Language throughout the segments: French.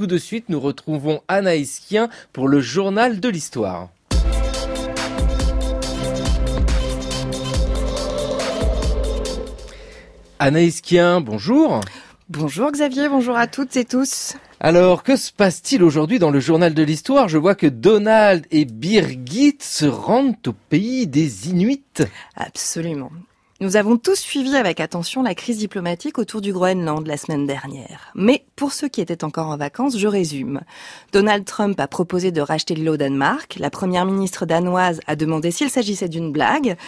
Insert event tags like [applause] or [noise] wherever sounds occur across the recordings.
tout de suite, nous retrouvons Anaïs Kien pour le journal de l'histoire. Anaïs Kien, bonjour. Bonjour Xavier, bonjour à toutes et tous. Alors, que se passe-t-il aujourd'hui dans le journal de l'histoire? Je vois que Donald et Birgit se rendent au pays des Inuits. Absolument. Nous avons tous suivi avec attention la crise diplomatique autour du Groenland la semaine dernière. Mais pour ceux qui étaient encore en vacances, je résume. Donald Trump a proposé de racheter l'île au Danemark. La première ministre danoise a demandé s'il s'agissait d'une blague.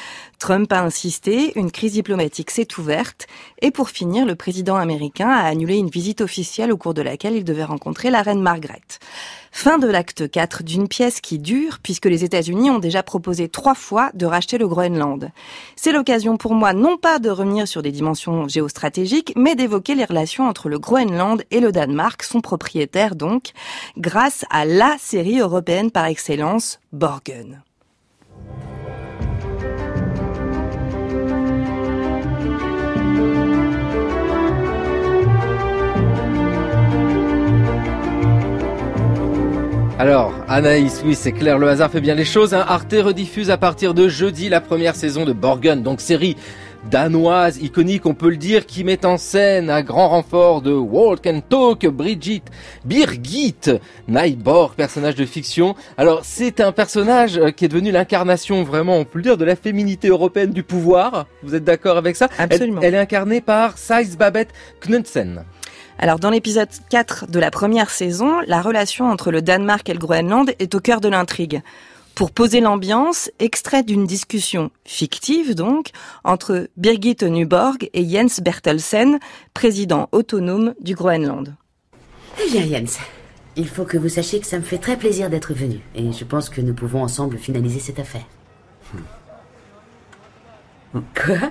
Trump a insisté, une crise diplomatique s'est ouverte. Et pour finir, le président américain a annulé une visite officielle au cours de laquelle il devait rencontrer la reine Margaret. Fin de l'acte 4 d'une pièce qui dure puisque les États-Unis ont déjà proposé trois fois de racheter le Groenland. C'est l'occasion pour moi non pas de revenir sur des dimensions géostratégiques, mais d'évoquer les relations entre le Groenland et le Danemark, son propriétaire donc, grâce à la série européenne par excellence, Borgen. Alors, Anaïs, oui, c'est clair, le hasard fait bien les choses. Hein. Arte rediffuse à partir de jeudi la première saison de Borgen, donc série danoise, iconique, on peut le dire, qui met en scène à grand renfort de Walk and Talk, Brigitte Birgit Nyborg, personnage de fiction. Alors, c'est un personnage euh, qui est devenu l'incarnation, vraiment, on peut le dire, de la féminité européenne du pouvoir. Vous êtes d'accord avec ça? Absolument. Elle, elle, est incarnée par Sijs Babette Knudsen. Alors dans l'épisode 4 de la première saison, la relation entre le Danemark et le Groenland est au cœur de l'intrigue. Pour poser l'ambiance, extrait d'une discussion fictive donc entre Birgit Nyborg et Jens Bertelsen, président autonome du Groenland. Eh bien Jens, il faut que vous sachiez que ça me fait très plaisir d'être venu et je pense que nous pouvons ensemble finaliser cette affaire. Quoi?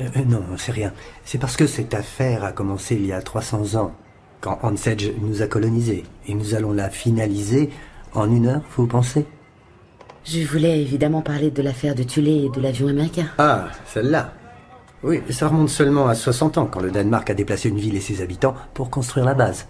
Euh, non, c'est rien. C'est parce que cette affaire a commencé il y a 300 ans, quand Hansedge nous a colonisés. Et nous allons la finaliser en une heure, vous pensez? Je voulais évidemment parler de l'affaire de Tulé et de l'avion américain. Ah, celle-là Oui, ça remonte seulement à 60 ans, quand le Danemark a déplacé une ville et ses habitants pour construire la base.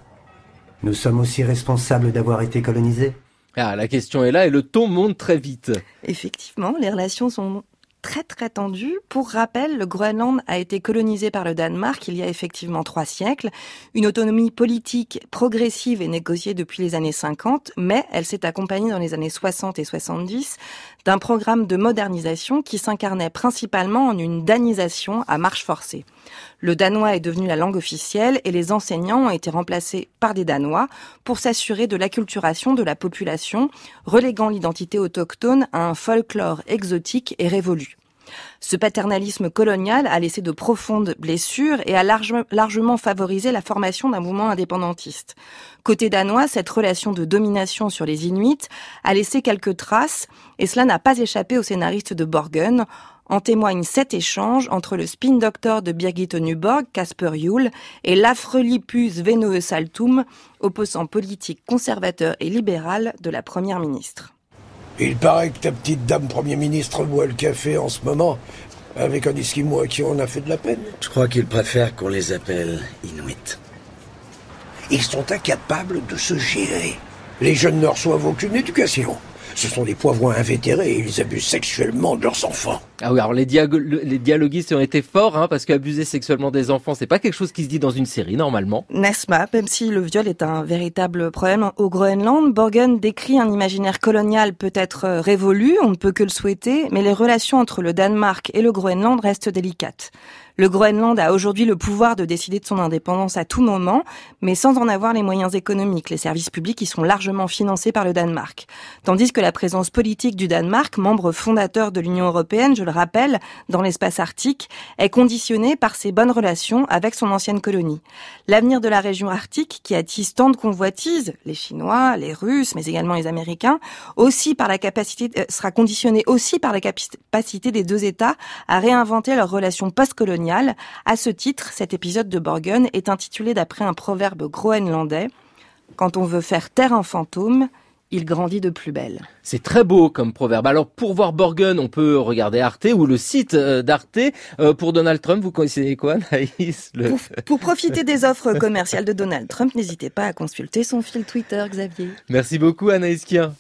Nous sommes aussi responsables d'avoir été colonisés Ah, la question est là et le ton monte très vite. Effectivement, les relations sont très très tendu. Pour rappel, le Groenland a été colonisé par le Danemark il y a effectivement trois siècles. Une autonomie politique progressive est négociée depuis les années 50, mais elle s'est accompagnée dans les années 60 et 70 d'un programme de modernisation qui s'incarnait principalement en une danisation à marche forcée. Le danois est devenu la langue officielle et les enseignants ont été remplacés par des danois pour s'assurer de l'acculturation de la population, reléguant l'identité autochtone à un folklore exotique et révolu. Ce paternalisme colonial a laissé de profondes blessures et a largement favorisé la formation d'un mouvement indépendantiste. Côté danois, cette relation de domination sur les Inuits a laissé quelques traces et cela n'a pas échappé aux scénaristes de Borgen. En témoigne cet échange entre le spin doctor de Birgit Nyborg, Casper Juhl, et l'affreux lipus Venoe Saltum, opposant politique conservateur et libéral de la première ministre. Il paraît que ta petite dame Premier ministre boit le café en ce moment avec un Esquimau à qui on a fait de la peine. Je crois qu'il préfère qu'on les appelle Inuits. Ils sont incapables de se gérer. Les jeunes ne reçoivent aucune éducation. Ce sont des poivrons invétérés et ils abusent sexuellement de leurs enfants. Ah oui, alors les, les dialoguistes ont été forts, hein, parce qu'abuser sexuellement des enfants, c'est pas quelque chose qui se dit dans une série, normalement. N'est-ce pas Même si le viol est un véritable problème au Groenland, Borgen décrit un imaginaire colonial peut-être révolu, on ne peut que le souhaiter, mais les relations entre le Danemark et le Groenland restent délicates. Le Groenland a aujourd'hui le pouvoir de décider de son indépendance à tout moment, mais sans en avoir les moyens économiques. Les services publics y sont largement financés par le Danemark. Tandis que la présence politique du Danemark, membre fondateur de l'Union européenne, je le rappelle, dans l'espace arctique, est conditionnée par ses bonnes relations avec son ancienne colonie. L'avenir de la région arctique, qui attise tant de convoitises, les Chinois, les Russes, mais également les Américains, aussi euh, sera conditionné aussi par la capacité des deux États à réinventer leurs relations post-coloniales à ce titre, cet épisode de Borgen est intitulé d'après un proverbe groenlandais Quand on veut faire taire un fantôme, il grandit de plus belle. C'est très beau comme proverbe. Alors pour voir Borgen, on peut regarder Arte ou le site euh, d'Arte. Euh, pour Donald Trump, vous connaissez quoi, [laughs] Naïs pour, pour profiter des offres commerciales de Donald Trump, n'hésitez pas à consulter son fil Twitter, Xavier. Merci beaucoup, Anaïs Kien.